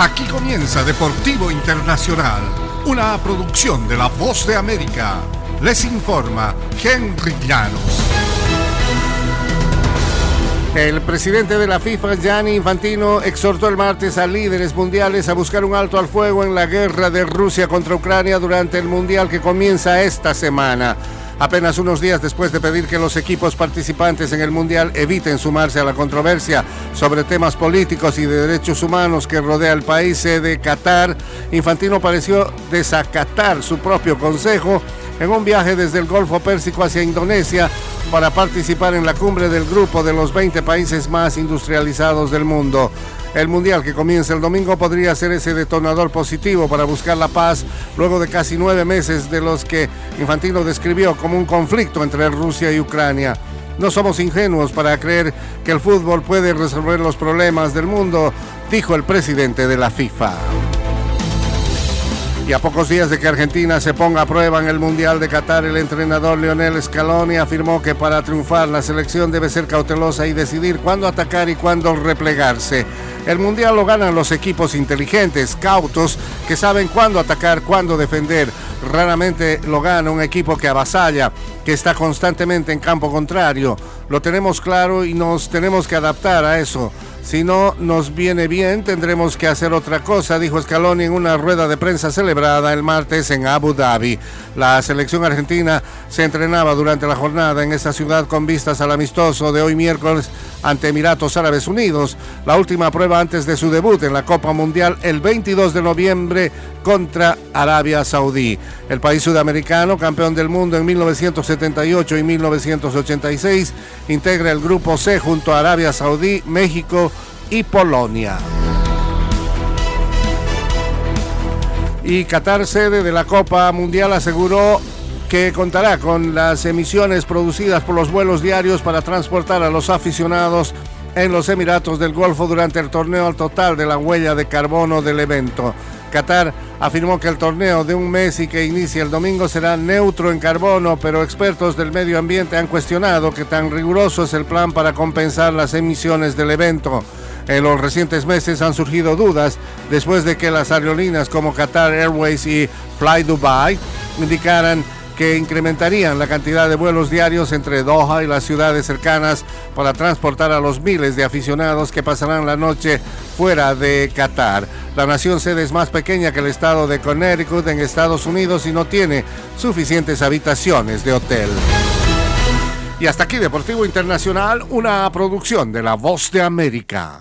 Aquí comienza Deportivo Internacional, una producción de La Voz de América. Les informa Henry Llanos. El presidente de la FIFA, Gianni Infantino, exhortó el martes a líderes mundiales a buscar un alto al fuego en la guerra de Rusia contra Ucrania durante el Mundial que comienza esta semana. Apenas unos días después de pedir que los equipos participantes en el Mundial eviten sumarse a la controversia sobre temas políticos y de derechos humanos que rodea el país de Qatar, Infantino pareció desacatar su propio consejo en un viaje desde el Golfo Pérsico hacia Indonesia para participar en la cumbre del grupo de los 20 países más industrializados del mundo. El Mundial que comienza el domingo podría ser ese detonador positivo para buscar la paz luego de casi nueve meses de los que Infantino describió como un conflicto entre Rusia y Ucrania. No somos ingenuos para creer que el fútbol puede resolver los problemas del mundo, dijo el presidente de la FIFA. Y a pocos días de que Argentina se ponga a prueba en el Mundial de Qatar, el entrenador Lionel Scaloni afirmó que para triunfar la selección debe ser cautelosa y decidir cuándo atacar y cuándo replegarse. El Mundial lo ganan los equipos inteligentes, cautos, que saben cuándo atacar, cuándo defender. Raramente lo gana un equipo que avasalla, que está constantemente en campo contrario. Lo tenemos claro y nos tenemos que adaptar a eso. Si no nos viene bien, tendremos que hacer otra cosa, dijo Scaloni en una rueda de prensa celebrada el martes en Abu Dhabi. La selección argentina se entrenaba durante la jornada en esta ciudad con vistas al amistoso de hoy miércoles ante Emiratos Árabes Unidos, la última prueba antes de su debut en la Copa Mundial el 22 de noviembre contra Arabia Saudí. El país sudamericano, campeón del mundo en 1978 y 1986, integra el grupo C junto a Arabia Saudí, México y Polonia. Y Qatar, sede de la Copa Mundial, aseguró que contará con las emisiones producidas por los vuelos diarios para transportar a los aficionados en los Emiratos del Golfo durante el torneo al total de la huella de carbono del evento. Qatar afirmó que el torneo de un mes y que inicia el domingo será neutro en carbono, pero expertos del medio ambiente han cuestionado que tan riguroso es el plan para compensar las emisiones del evento. En los recientes meses han surgido dudas después de que las aerolíneas como Qatar Airways y Fly Dubai indicaran que incrementarían la cantidad de vuelos diarios entre Doha y las ciudades cercanas para transportar a los miles de aficionados que pasarán la noche fuera de Qatar. La nación sede es más pequeña que el estado de Connecticut en Estados Unidos y no tiene suficientes habitaciones de hotel. Y hasta aquí Deportivo Internacional, una producción de La Voz de América.